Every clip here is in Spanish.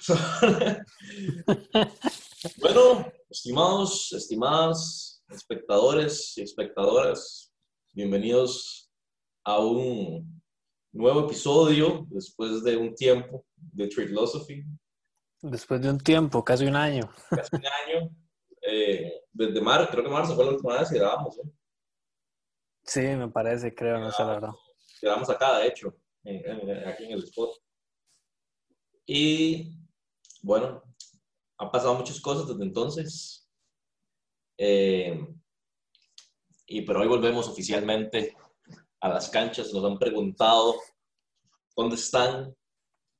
bueno, estimados, estimadas espectadores y espectadoras, bienvenidos a un nuevo episodio después de un tiempo de Philosophy. Después de un tiempo, casi un año. Casi un año. Eh, desde marzo, creo que marzo fue la última vez que grabamos. ¿eh? Sí, me parece, creo, no sé la verdad. Grabamos acá, de hecho, aquí en el spot. Y bueno, han pasado muchas cosas desde entonces. Eh, y pero hoy volvemos oficialmente a las canchas. Nos han preguntado dónde están,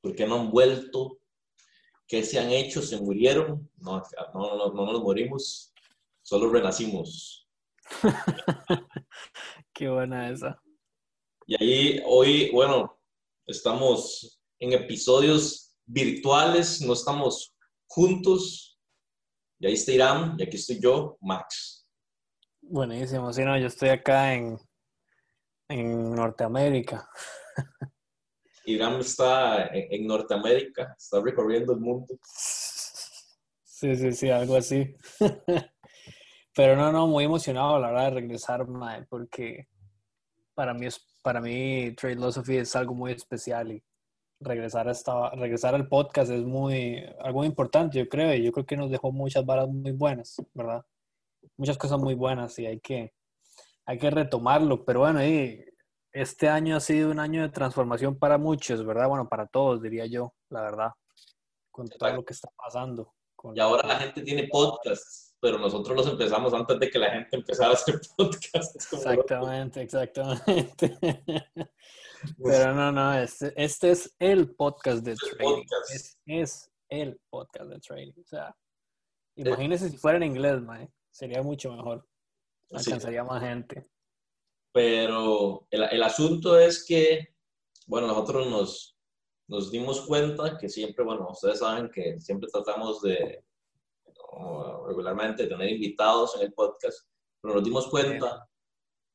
por qué no han vuelto, qué se han hecho, se murieron. No, no, no, no nos morimos, solo renacimos. qué buena esa. Y ahí hoy, bueno, estamos en episodios virtuales, no estamos juntos. Y ahí está Irán y aquí estoy yo, Max. Buenísimo, sí, no, yo estoy acá en, en Norteamérica. Irán está en, Norteamérica, está recorriendo el mundo. Sí, sí, sí, algo así. Pero no, no, muy emocionado a la hora de regresar, porque para mí, para mí Trade Philosophy es algo muy especial y regresar, esta, regresar al podcast es muy, algo importante, yo creo, y yo creo que nos dejó muchas varas muy buenas, ¿verdad? Muchas cosas muy buenas y hay que, hay que retomarlo, pero bueno, y este año ha sido un año de transformación para muchos, ¿verdad? Bueno, para todos, diría yo, la verdad, con todo lo que está pasando. y ahora la gente tiene podcasts, pero nosotros los empezamos antes de que la gente empezara a hacer podcasts. Exactamente, exactamente. Pero no, no, este, este es el podcast de trading. Es, el podcast de trading. O sea, imagínese si fuera en inglés, mae, sería mucho mejor. Alcanzaría más gente. Pero el, el, asunto es que, bueno, nosotros nos, nos dimos cuenta que siempre, bueno, ustedes saben que siempre tratamos de regularmente tener invitados en el podcast, pero nos dimos cuenta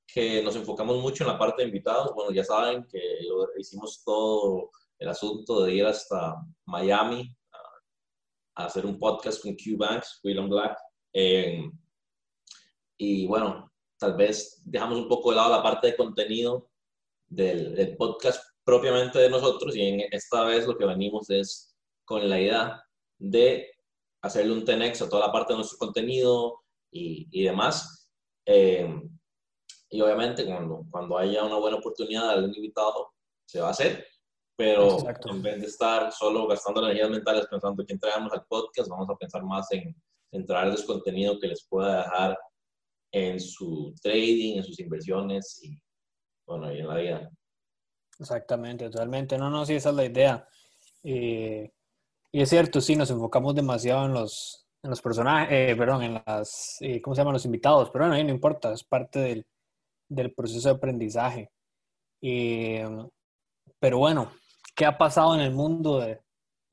que nos enfocamos mucho en la parte de invitados. Bueno, ya saben que hicimos todo el asunto de ir hasta Miami a, hacer un podcast con Q Banks, William Black. Eh, y bueno, tal vez dejamos un poco de lado la parte de contenido del, podcast propiamente de nosotros y en esta vez lo que venimos es con la idea de hacerle un TENEX a toda la parte de nuestro contenido y, y demás. Eh, y obviamente cuando, cuando haya una buena oportunidad de algún invitado, se va a hacer. Pero en vez de estar solo gastando energías mentales pensando quién traemos al podcast, vamos a pensar más en, en traerles contenido que les pueda dejar en su trading, en sus inversiones y, bueno, y en la vida. Exactamente, totalmente. No, no, sí, esa es la idea. y es cierto, sí, nos enfocamos demasiado en los, en los personajes, eh, perdón, en las, eh, ¿cómo se llaman? Los invitados, pero bueno, no importa, es parte del, del proceso de aprendizaje. pero bueno, ¿qué ha pasado en el mundo de,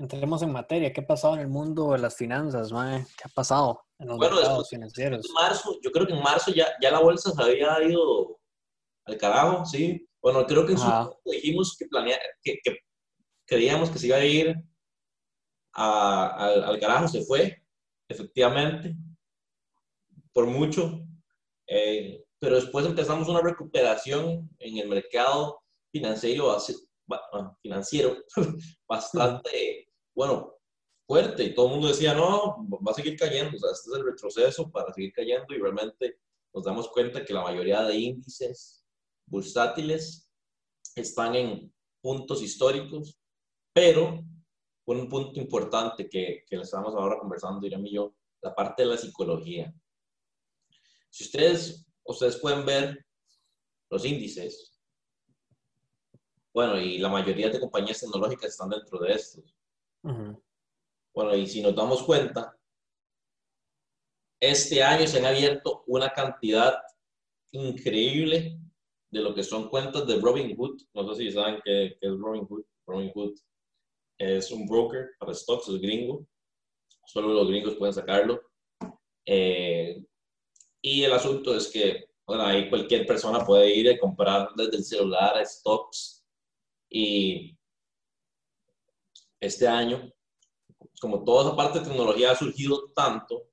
entremos en materia, ¿qué ha pasado en el mundo de las finanzas, ¿Qué ha pasado en los mercados financieros? marzo, yo creo que en marzo ya, ya la bolsa se había ido al carajo, ¿sí? Bueno, creo que en su dijimos que, planea, que, que, creíamos que se iba a ir al, al carajo, se fue, efectivamente, por mucho. Eh, pero después empezamos una recuperación en el mercado financiero, financiero bastante, bueno, fuerte. Y todo el mundo decía, no, va a seguir cayendo. O sea, este es el retroceso para seguir cayendo y realmente nos damos cuenta que la mayoría de índices bursátiles están en puntos históricos, pero un punto importante que, que estamos ahora conversando, Irán y yo, la parte de la psicología. Si ustedes ustedes pueden ver los índices. Bueno, y la mayoría de compañías tecnológicas están dentro de estos. Bueno, y si nos damos cuenta, este año se han abierto una cantidad increíble de lo que son cuentas de Robinhood. No sé si saben qué, es Robinhood. Robinhood es un broker para stocks, es gringo. Solo los gringos pueden sacarlo. Eh, y el asunto es que, bueno, ahí cualquier persona puede ir y comprar desde el celular stocks. Y este año, como toda esa parte de tecnología ha surgido tanto,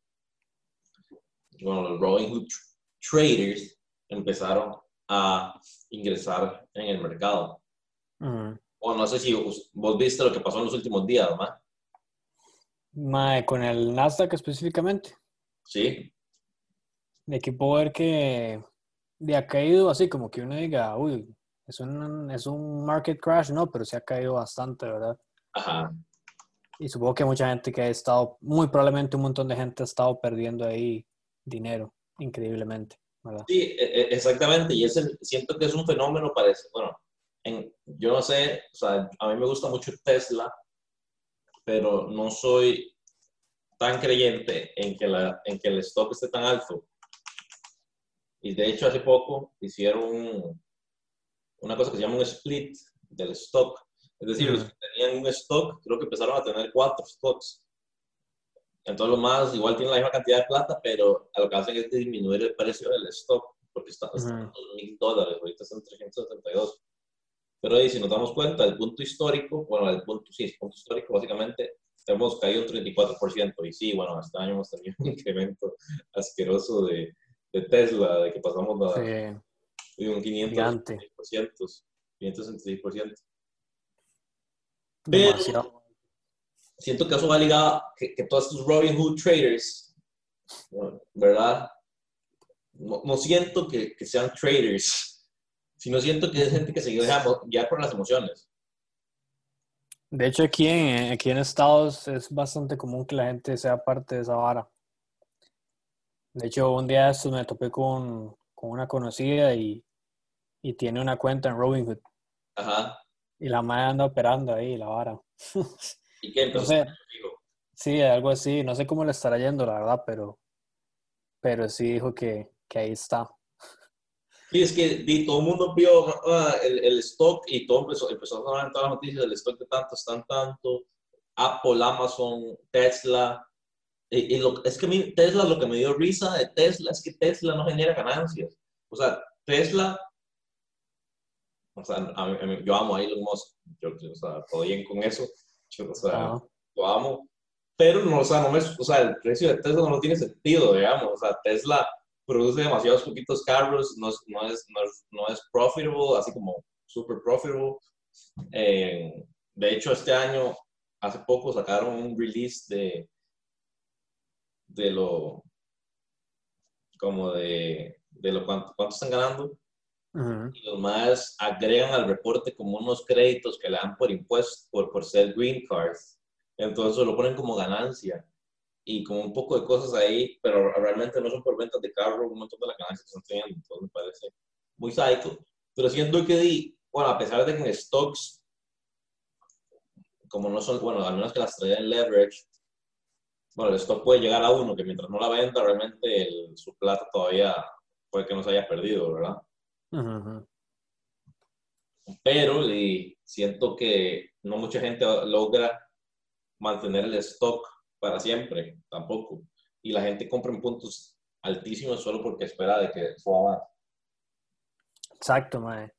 bueno, los Robinhood traders empezaron a ingresar en el mercado. O no sé si vos viste lo que pasó en los últimos días, ¿no? con el Nasdaq específicamente. Sí. De que puedo ver que de ha caído así como que uno diga, uy, es un, es un market crash, no, pero se ha caído bastante, ¿verdad? Ajá. Y supongo que mucha gente que ha estado, muy probablemente un montón de gente ha estado perdiendo ahí dinero, increíblemente, ¿verdad? Sí, e, e, exactamente. Y ese, siento que es un fenómeno parece, bueno, en, yo no sé, o sea, a mí me gusta mucho Tesla, pero no soy tan creyente en que, la, en que el stock esté tan alto. Y de hecho, hace poco hicieron una cosa que se llama un split del stock es decir, los que tenían un stock, creo que empezaron a tener cuatro stocks. Entonces, los más igual tienen la misma cantidad de plata, pero lo que hacen es disminuir el precio del stock, porque está, en 2 mil dólares, ahorita están 372. Pero ahí, si nos damos cuenta, el punto histórico, bueno, el punto, sí, el punto histórico, básicamente, hemos caído un 34%. Y sí, bueno, este año hemos tenido un incremento asqueroso de, de Tesla, de que pasamos a un 500%, 566%. Pero siento que eso va ligado que, que todos estos Robinhood traders, ¿verdad? No, siento que, que, sean traders, sino siento que es gente que se deja ya por las emociones. De hecho, aquí en, aquí en Estados es bastante común que la gente sea parte de esa vara. De hecho, un día me topé con, con una conocida y, y, tiene una cuenta en Robinhood. Ajá. Y la madre anda operando ahí, la vara. ¿Y qué entonces? sí, algo así. No sé cómo le estará yendo, la verdad, pero, pero sí dijo que, que ahí está. Sí, es que todo el mundo vio ah, el, el, stock y todo empezó, empezó a sonar en todas las noticias del stock de tanto, están tanto. Apple, Amazon, Tesla. Y, lo, es que a mí, Tesla, lo que me dio risa de Tesla es que Tesla no genera ganancias. O sea, Tesla o sea, yo amo a Elon Musk, yo, o sea, todo bien con eso, o sea, lo amo, pero no, o sea, no me, o sea, el precio de Tesla no tiene sentido, digamos, o sea, Tesla produce demasiados poquitos carros, no es, no es, no es, profitable, así como super profitable. Eh, de hecho, este año, hace poco sacaron un release de, de lo, como de, de lo cuánto, cuánto están ganando y los más agregan al reporte como unos créditos que le dan por impuestos, por, por ser green cards. Entonces lo ponen como ganancia y como un poco de cosas ahí, pero realmente no son por ventas de carro, un montón de las ganancias que están teniendo. Entonces me parece muy psycho. Pero siento que, bueno, a pesar de que en stocks, como no son, bueno, al menos que las traen en leverage, bueno, el stock puede llegar a uno que mientras no la venda, realmente su plata todavía puede que no se haya perdido, ¿verdad? Pero siento que no mucha gente logra mantener el stock para siempre, tampoco. Y la gente compra en puntos altísimos solo porque espera de que suba más. Exacto, mae.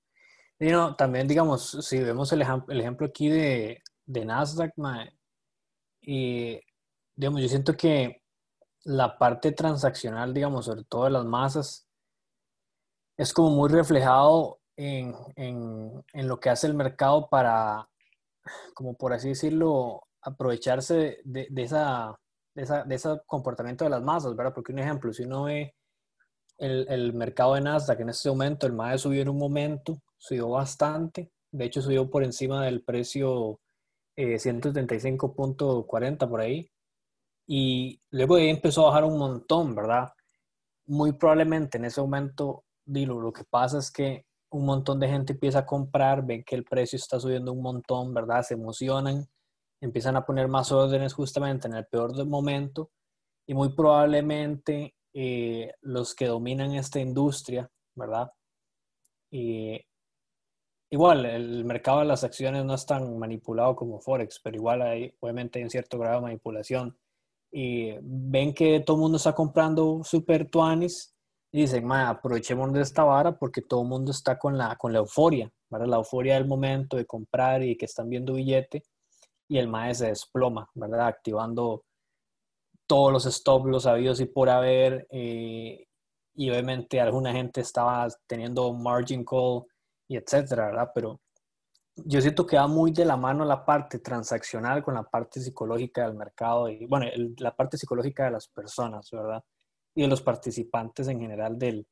Y no, también, digamos, si vemos el, el ejemplo aquí de, de Nasdaq, mae, y digamos, yo siento que la parte transaccional, digamos, sobre todo de las masas, es como muy reflejado en, lo que hace el mercado para, como por así decirlo, aprovecharse de, esa, de, ese comportamiento de las masas, ¿verdad? Porque un ejemplo, si uno ve el, mercado de Nasdaq en este momento, el MAE subió en un momento, subió bastante, de hecho subió por encima del precio eh, 175.40 por ahí, y luego de ahí empezó a bajar un montón, ¿verdad? Muy probablemente en ese momento dilo, lo que pasa es que un montón de gente empieza a comprar, ven que el precio está subiendo un montón, ¿verdad? Se emocionan, empiezan a poner más órdenes justamente en el peor del momento y muy probablemente eh, los que dominan esta industria, ¿verdad? Y igual, el mercado de las acciones no es tan manipulado como Forex, pero igual hay, obviamente hay un cierto grado de manipulación. Y ven que todo el mundo está comprando super tuanis y dicen, aprovechemos de esta vara porque todo el mundo está con la, con la euforia, ¿verdad? La euforia del momento de comprar y que están viendo billete. y el MAE se desploma, ¿verdad? Activando todos los stop los habidos y por haber. Eh, y obviamente alguna gente estaba teniendo margin call y etcétera, ¿verdad? Pero yo siento que va muy de la mano la parte transaccional con la parte psicológica del mercado y, bueno, la parte psicológica de las personas, ¿verdad? Y de los participantes en general del,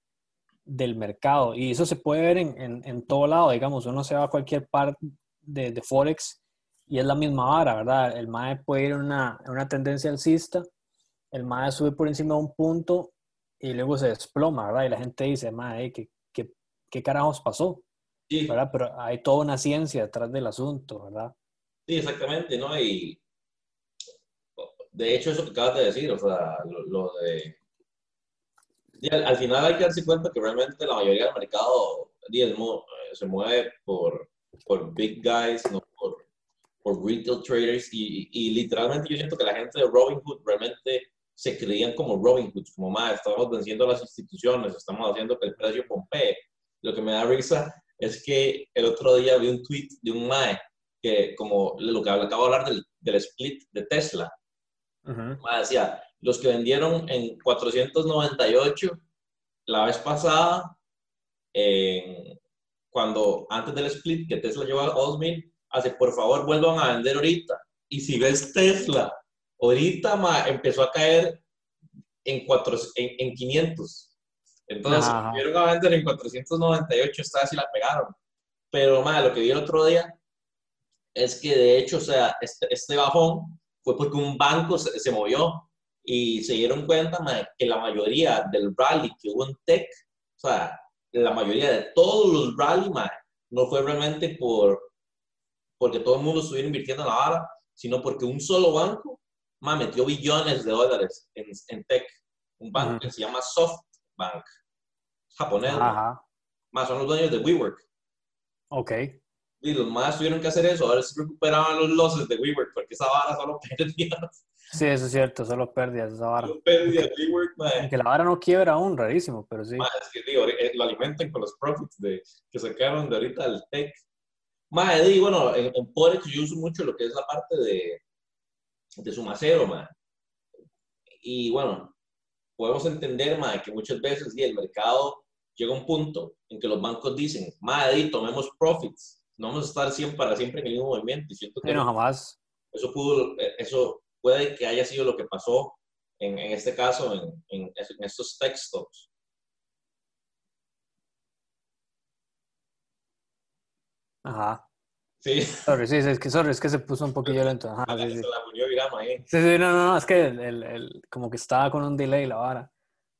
del mercado. Y eso se puede ver en, en, en, todo lado, digamos, uno se va a cualquier parte de, Forex y es la misma vara, ¿verdad? El MAE puede ir en una, una tendencia alcista, el MAE sube por encima de un punto y luego se desploma, ¿verdad? Y la gente dice, MAE, ¿qué, qué, qué carajos pasó? Sí. ¿verdad? Pero hay toda una ciencia detrás del asunto, ¿verdad? Sí, exactamente, ¿no? Y de hecho eso que acabas de decir, o sea, lo, de... al, final hay que darse cuenta que realmente la mayoría del mercado eh, se mueve por, por big guys, no por, por retail traders y, y, literalmente yo siento que la gente de Robinhood realmente se creían como Robinhood, como más, estamos venciendo las instituciones, estamos haciendo que el precio pompee. Lo que me da risa es que el otro día vi un tweet de un MAE que, como lo que acabo de hablar del, del split de Tesla, MAE decía, los que vendieron en 498 la vez pasada, cuando antes del split que Tesla llevó a 2000, hace por favor vuelvan a vender ahorita. Y si ves Tesla, ahorita ma, empezó a caer en, cuatro, en, en 500. Entonces, vieron a vender en 498, esta vez sí la pegaron. Pero, más lo que vi el otro día es que, de hecho, o sea, este, este bajón fue porque un banco se, se movió y se dieron cuenta que la mayoría del rally que hubo en tech, o sea, la mayoría de todos los rally, no fue realmente por porque todo el mundo estuviera invirtiendo en la vara, sino porque un solo banco metió billones de dólares en, en tech. Un banco que se llama Soft Bank, japonés. Más son los dueños de WeWork. Ok. Y los más tuvieron que hacer eso, ahora se recuperaban los losses de WeWork, porque esa vara solo pérdidas. Sí, eso es cierto, solo pérdidas esa vara. Solo pérdidas, WeWork, man. Que la vara no quiebra aún, rarísimo, pero sí. Man, es que digo, eh, lo alimentan con los profits de, que sacaron de ahorita del tech. Más, y bueno, en, en Forex yo uso mucho lo que es la parte de, de su macero, man. Y bueno, podemos entender, madre, que muchas veces el mercado llega a un punto en que los bancos dicen, madre, tomemos profits, no vamos a estar siempre para siempre en el mismo movimiento. Y siento que no, jamás. Eso, pudo, eso puede que haya sido lo que pasó en, en este caso, en, en, en estos tech stocks. Ajá. Sí. Sorry, sí, es que, sorry, es que se puso un poquillo lento. Ajá, sí, sí. Se la murió Virama ahí. Sí, sí, no, no, es que el, el, el, como que estaba con un delay la vara.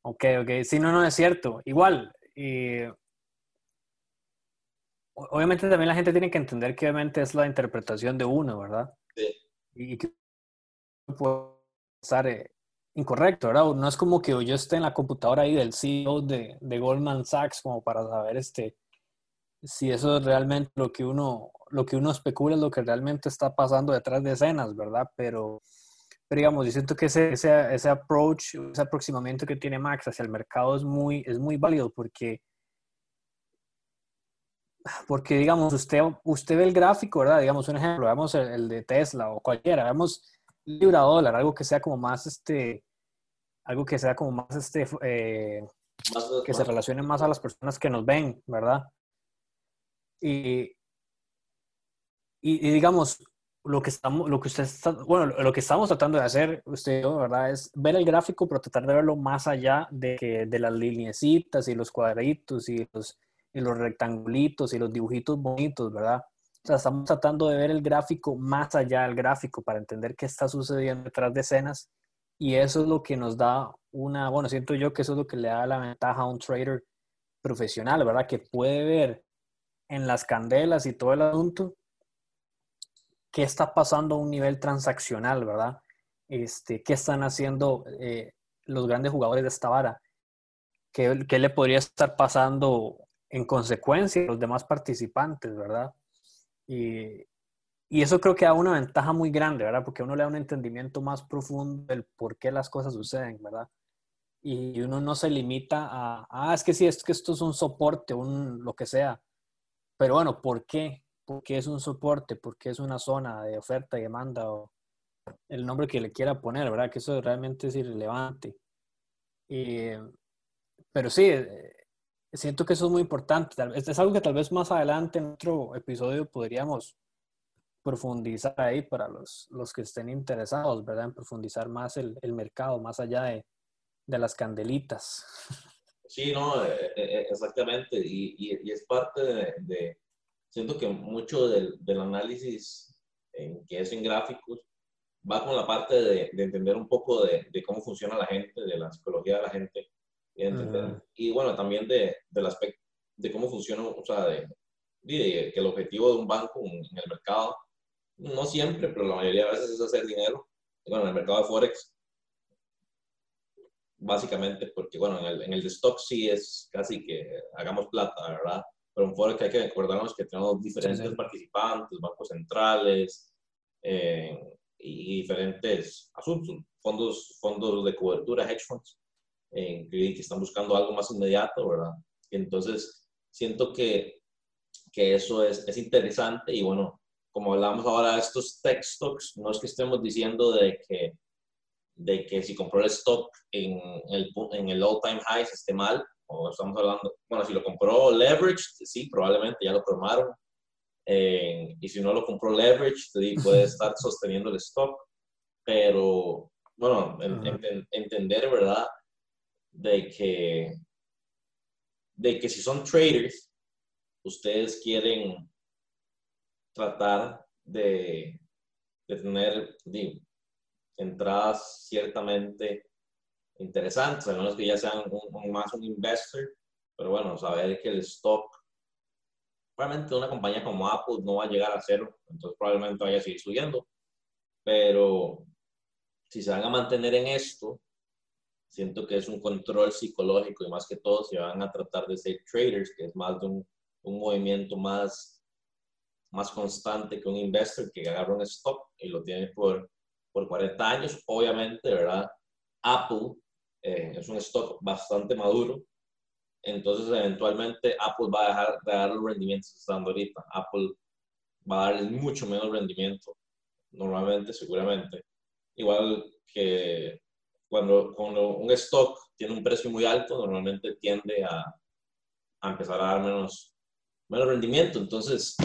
Ok, ok. Sí, no, no, es cierto. Igual, y... obviamente también la gente tiene que entender que obviamente es la interpretación de uno, ¿verdad? Sí. Y que puede estar eh, incorrecto, ¿verdad? No es como que yo esté en la computadora ahí del CEO de, de Goldman Sachs como para saber este si eso es realmente lo que uno lo que uno especula es lo que realmente está pasando detrás de escenas, ¿verdad? Pero, pero digamos, yo siento que ese, ese, ese approach, ese aproximamiento que tiene Max hacia el mercado es muy, es muy válido porque, porque digamos, usted, usted ve el gráfico, ¿verdad? Digamos, un ejemplo, vemos el, el de Tesla o cualquiera, vemos libra dólar, algo que sea como más, este, algo que sea como más, este, eh, que se relacione más a las personas que nos ven, ¿verdad? Y, y, y, digamos, lo que estamos, lo que usted está, bueno, lo que estamos tratando de hacer, usted, ¿verdad? Es ver el gráfico, pero tratar de verlo más allá de, que, de las lineecitas y los cuadraditos y los, y los rectangulitos y los dibujitos bonitos, ¿verdad? O sea, estamos tratando de ver el gráfico más allá del gráfico para entender qué está sucediendo detrás de escenas y eso es lo que nos da una, bueno, siento yo que eso es lo que le da la ventaja a un trader profesional, ¿verdad? Que puede ver en las candelas y todo el asunto, qué está pasando a un nivel transaccional, ¿verdad? Este, ¿Qué están haciendo eh, los grandes jugadores de esta vara? ¿Qué, ¿Qué, le podría estar pasando en consecuencia a los demás participantes, ¿verdad? Y, y, eso creo que da una ventaja muy grande, ¿verdad? Porque uno le da un entendimiento más profundo del por qué las cosas suceden, ¿verdad? Y uno no se limita a, ah, es que sí, es que esto es un soporte, un lo que sea pero bueno, ¿por qué? por qué es un soporte, por qué es una zona de oferta y demanda o el nombre que le quiera poner, ¿verdad? Que eso realmente es irrelevante. pero sí, eh, siento que eso es muy importante. Es algo que tal vez más adelante en otro episodio podríamos profundizar ahí para los, los que estén interesados, ¿verdad? En profundizar más el, el mercado, más allá de, de, las candelitas. Sí, no, eh, eh, exactamente. Y, y, es parte de, siento que mucho del, del, análisis en, que es en gráficos va con la parte de, de entender un poco de, cómo funciona la gente, de la psicología de la gente. Y, y bueno, también de, del aspecto de cómo funciona, o sea, de, que el objetivo de un banco en el mercado no siempre, pero la mayoría de veces es hacer dinero. Bueno, en el mercado de Forex, básicamente, porque bueno, en el, en el de stock sí es casi que hagamos plata, ¿verdad? Pero en Forex hay que acordarnos que tenemos diferentes participantes, bancos centrales eh, y diferentes asuntos, fondos, fondos de cobertura, hedge funds, eh, que están buscando algo más inmediato, ¿verdad? Entonces, siento que, que eso es, es interesante y bueno, como hablamos ahora de estos tech stocks, no es que estemos diciendo de que, de que si compró el stock en el, en el all-time high esté mal, o estamos hablando, bueno, si lo compró leverage, sí, probablemente ya lo tomaron, eh, y si no lo compró leverage, puede estar sosteniendo el stock, pero bueno, entender, ¿verdad? De que, de que si son traders, ustedes quieren tratar de, tener entradas ciertamente interesantes, a menos que ya sean un, más un investor, pero bueno, saber que el stock, probablemente una compañía como Apple no va a llegar a cero, entonces probablemente vaya a seguir subiendo, pero si se van a mantener en esto, siento que es un control psicológico y más que todo si van a tratar de ser traders, que es más de un, un movimiento más más constante que un investor que agarra un stock y lo tiene por, por 40 años. Obviamente, ¿verdad? Apple eh, es un stock bastante maduro, entonces eventualmente Apple va a dejar de dar los rendimientos que está dando ahorita. Apple va a darle mucho menos rendimiento, normalmente, seguramente. Igual que cuando, cuando un stock tiene un precio muy alto, normalmente tiende a, a empezar a dar menos, menos rendimiento. Entonces,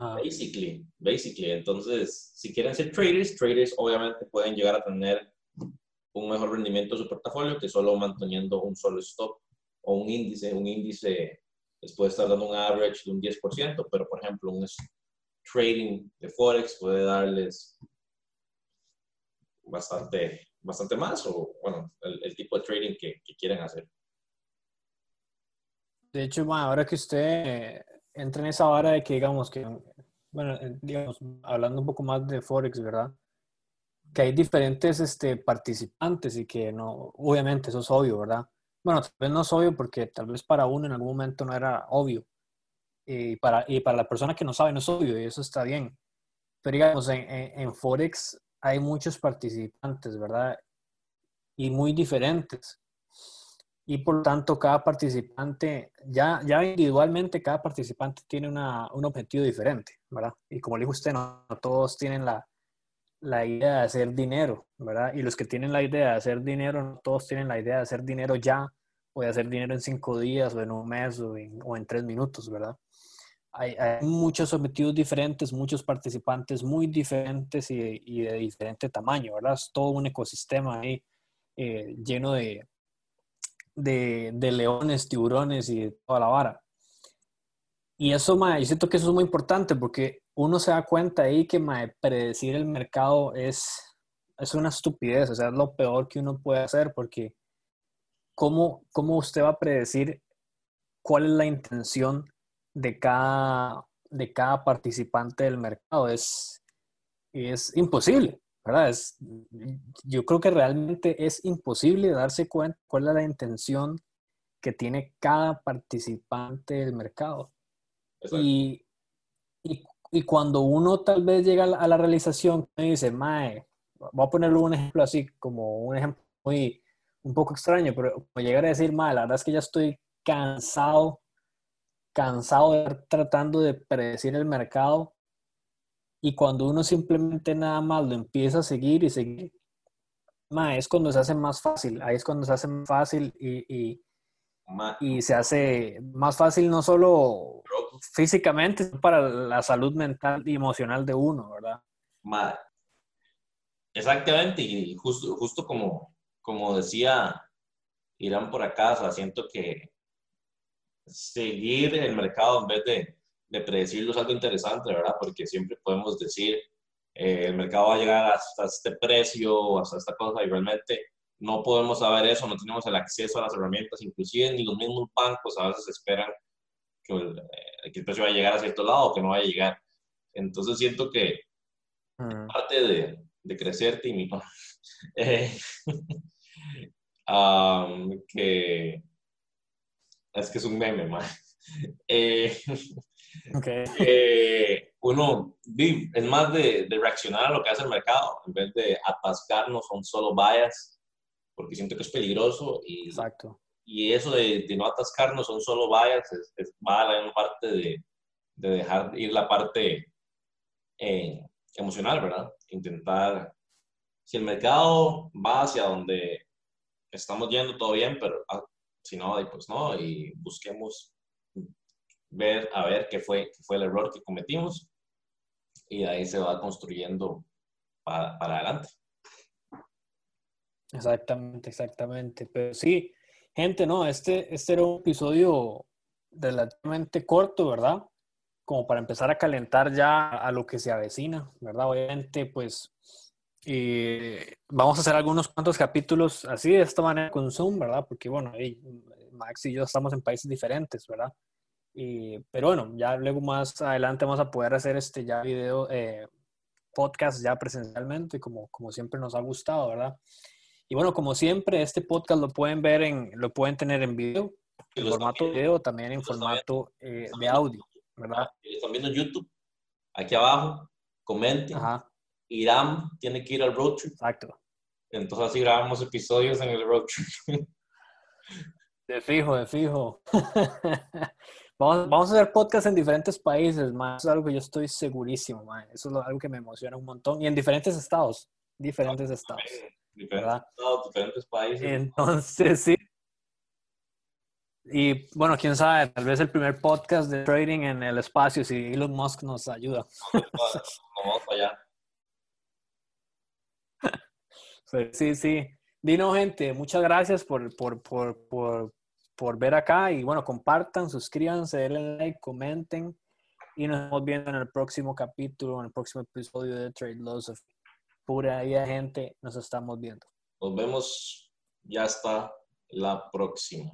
Ah. Basically, basically. Entonces, si quieren ser traders, traders obviamente pueden llegar a tener un mejor rendimiento de su portafolio que solo manteniendo un solo stop o un índice. Un índice les puede estar dando un average de un 10%, pero por ejemplo, un trading de Forex puede darles bastante, bastante más o, bueno, el, tipo de trading que, que, quieren hacer. De hecho, ahora que usted entra en esa vara de que, digamos, que, bueno, eh, digamos, hablando un poco más de Forex, ¿verdad? Que hay diferentes este, participantes y que no, obviamente eso es obvio, ¿verdad? Bueno, tal vez no es obvio porque tal vez para uno en algún momento no era obvio. Y para, y para la persona que no sabe no es obvio y eso está bien. Pero digamos, en, en Forex hay muchos participantes, ¿verdad? Y muy diferentes y por tanto cada participante, ya, ya individualmente cada participante tiene una, un objetivo diferente, ¿verdad? Y como le dijo usted, no, todos tienen la, la, idea de hacer dinero, ¿verdad? Y los que tienen la idea de hacer dinero, no todos tienen la idea de hacer dinero ya, o de hacer dinero en cinco días, o en un mes, o en, o en tres minutos, ¿verdad? Hay, hay, muchos objetivos diferentes, muchos participantes muy diferentes y, y, de diferente tamaño, ¿verdad? Es todo un ecosistema ahí eh, lleno de, de, leones, tiburones y toda la vara. Y eso, mae, yo siento que eso es muy importante porque uno se da cuenta ahí que mae, predecir el mercado es, es una estupidez, o sea, es lo peor que uno puede hacer porque ¿cómo, cómo usted va a predecir cuál es la intención de cada, de cada participante del mercado? Es, es imposible. ¿Verdad? Es, yo creo que realmente es imposible darse cuenta cuál es la intención que tiene cada participante del mercado. Y, y, y, cuando uno tal vez llega a la, realización y dice, Mae, voy a ponerle un ejemplo así, como un ejemplo muy, un poco extraño, pero llegar a decir, Mae, la verdad es que ya estoy cansado cansado de estar tratando de predecir el mercado y cuando uno simplemente nada más lo empieza a seguir y seguir, es cuando se hace más fácil, ahí es cuando se hace más fácil y, y, se hace más fácil no solo físicamente, sino para la salud mental y emocional de uno, ¿verdad? Exactamente, y justo, justo como, como decía Irán por acá, o siento que seguir el mercado en vez de, de predecirlo es algo interesante, ¿verdad? Porque siempre podemos decir, eh, el mercado va a llegar hasta este precio, hasta esta cosa, y realmente no podemos saber eso, no tenemos el acceso a las herramientas, inclusive ni los mismos bancos a veces esperan que el, eh, que el precio vaya a llegar a cierto lado o que no vaya a llegar. Entonces siento que mm. parte de, de crecer, Timmy, eh, que es que es un meme, man. Eh, eh, uno es más de, reaccionar a lo que hace el mercado en vez de atascarnos un solo bias, porque siento que es peligroso y, Exacto. y eso de, no atascarnos un solo bias es, va a la parte de, de, dejar ir la parte eh, emocional, ¿verdad? Intentar, si el mercado va hacia donde estamos yendo, todo bien, pero ah, si no, pues no, y busquemos ver, a ver qué fue, fue el error que cometimos y ahí se va construyendo para, para adelante. Exactamente, exactamente. Pero sí, gente, no, este, este era un episodio relativamente corto, ¿verdad? Como para empezar a calentar ya a lo que se avecina, ¿verdad? Obviamente, pues eh, vamos a hacer algunos cuantos capítulos así de esta manera con Zoom, ¿verdad? Porque, bueno, Max y yo estamos en países diferentes, ¿verdad? Pero bueno, ya luego más adelante vamos a poder hacer este ya video, eh, podcast ya presencialmente, como, como siempre nos ha gustado, ¿verdad? Y bueno, como siempre, este podcast lo pueden ver en, lo pueden tener en video, en formato video, también en formato eh, de audio, ¿verdad? Están viendo YouTube, aquí abajo, comenten. Irán tiene que ir al road trip. Exacto. Entonces así grabamos episodios en el road trip. De fijo, de fijo. Vamos, a hacer podcast en diferentes países, más es algo que yo estoy segurísimo, Eso es algo que me emociona un montón. Y en diferentes estados, diferentes estados. Diferentes estados, diferentes países. Entonces, sí. Y bueno, quién sabe, tal vez el primer podcast de trading en el espacio, si Elon Musk nos ayuda. Vamos allá. Sí, sí. Dino, gente, muchas gracias por, por, por, por por ver acá y bueno, compartan, suscríbanse, denle like, comenten y nos vemos viendo en el próximo capítulo, en el próximo episodio de Trade Philosophy. Pura vida, gente, nos estamos viendo. Nos vemos ya hasta la próxima.